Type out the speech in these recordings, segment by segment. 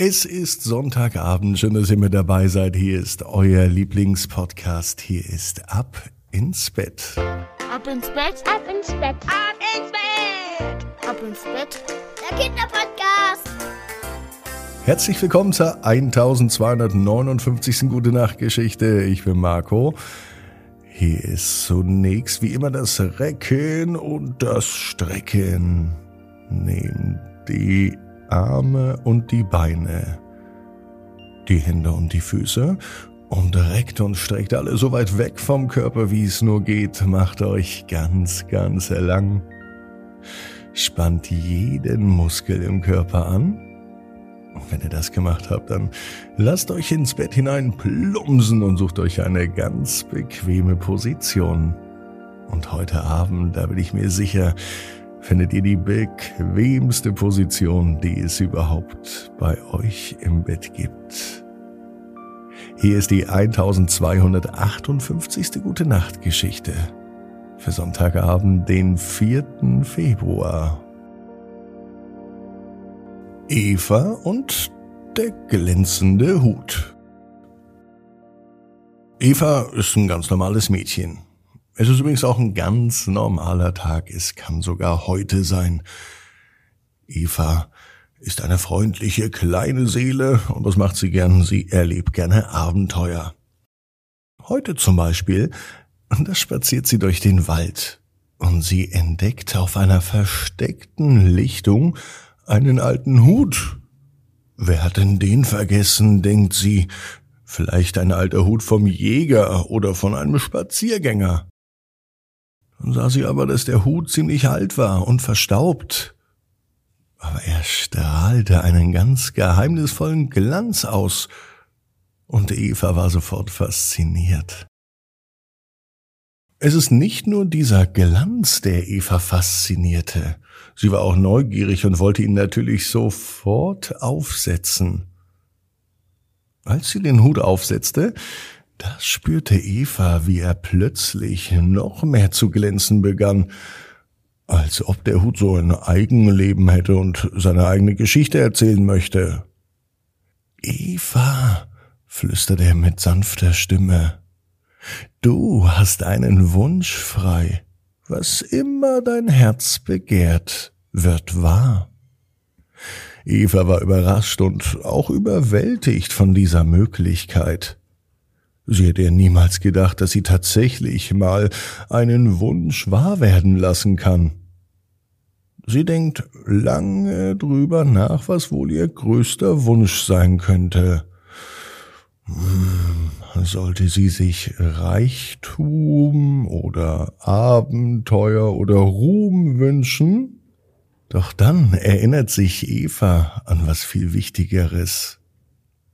Es ist Sonntagabend, schön, dass ihr mit dabei seid. Hier ist euer Lieblingspodcast. Hier ist Ab ins Bett. Ab ins Bett, ab ins Bett, ab ins Bett, ab ins Bett. Der Kinderpodcast. Herzlich willkommen zur 1259. Gute Nacht Geschichte. Ich bin Marco. Hier ist zunächst wie immer das Recken und das Strecken. Nehmt die Arme und die Beine, die Hände und die Füße und reckt und streckt alle so weit weg vom Körper, wie es nur geht. Macht euch ganz, ganz lang. Spannt jeden Muskel im Körper an. Und wenn ihr das gemacht habt, dann lasst euch ins Bett hinein plumsen und sucht euch eine ganz bequeme Position. Und heute Abend, da bin ich mir sicher, findet ihr die bequemste Position, die es überhaupt bei euch im Bett gibt. Hier ist die 1258. Gute Nacht Geschichte für Sonntagabend, den 4. Februar. Eva und der glänzende Hut. Eva ist ein ganz normales Mädchen. Es ist übrigens auch ein ganz normaler Tag. Es kann sogar heute sein. Eva ist eine freundliche kleine Seele und was macht sie gern? Sie erlebt gerne Abenteuer. Heute zum Beispiel, da spaziert sie durch den Wald und sie entdeckt auf einer versteckten Lichtung einen alten Hut. Wer hat denn den vergessen, denkt sie. Vielleicht ein alter Hut vom Jäger oder von einem Spaziergänger. Dann sah sie aber, dass der Hut ziemlich alt war und verstaubt. Aber er strahlte einen ganz geheimnisvollen Glanz aus, und Eva war sofort fasziniert. Es ist nicht nur dieser Glanz, der Eva faszinierte. Sie war auch neugierig und wollte ihn natürlich sofort aufsetzen. Als sie den Hut aufsetzte, da spürte Eva, wie er plötzlich noch mehr zu glänzen begann, als ob der Hut so ein Eigenleben hätte und seine eigene Geschichte erzählen möchte. Eva, flüsterte er mit sanfter Stimme, du hast einen Wunsch frei. Was immer dein Herz begehrt, wird wahr. Eva war überrascht und auch überwältigt von dieser Möglichkeit. Sie hätte ja niemals gedacht, dass sie tatsächlich mal einen Wunsch wahr werden lassen kann. Sie denkt lange drüber nach, was wohl ihr größter Wunsch sein könnte. Hm, sollte sie sich Reichtum oder Abenteuer oder Ruhm wünschen? Doch dann erinnert sich Eva an was viel Wichtigeres,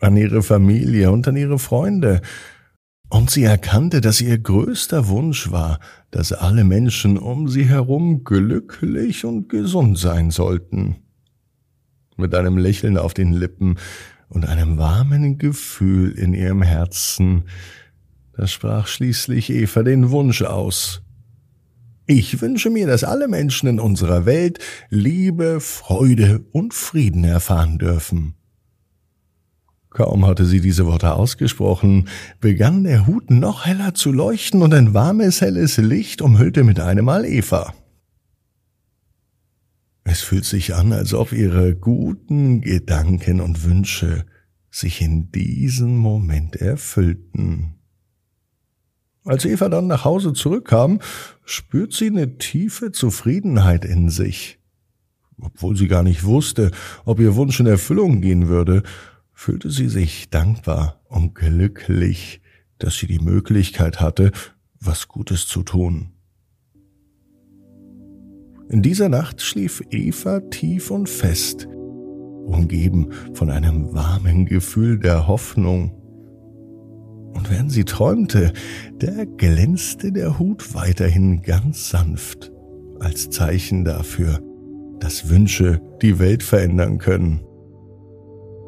an ihre Familie und an ihre Freunde, und sie erkannte, dass ihr größter Wunsch war, dass alle Menschen um sie herum glücklich und gesund sein sollten. Mit einem Lächeln auf den Lippen und einem warmen Gefühl in ihrem Herzen, da sprach schließlich Eva den Wunsch aus. Ich wünsche mir, dass alle Menschen in unserer Welt Liebe, Freude und Frieden erfahren dürfen. Kaum hatte sie diese Worte ausgesprochen, begann der Hut noch heller zu leuchten und ein warmes, helles Licht umhüllte mit einem Mal Eva. Es fühlt sich an, als ob ihre guten Gedanken und Wünsche sich in diesem Moment erfüllten. Als Eva dann nach Hause zurückkam, spürt sie eine tiefe Zufriedenheit in sich. Obwohl sie gar nicht wusste, ob ihr Wunsch in Erfüllung gehen würde, fühlte sie sich dankbar und glücklich, dass sie die Möglichkeit hatte, was Gutes zu tun. In dieser Nacht schlief Eva tief und fest, umgeben von einem warmen Gefühl der Hoffnung. Und während sie träumte, da glänzte der Hut weiterhin ganz sanft, als Zeichen dafür, dass Wünsche die Welt verändern können.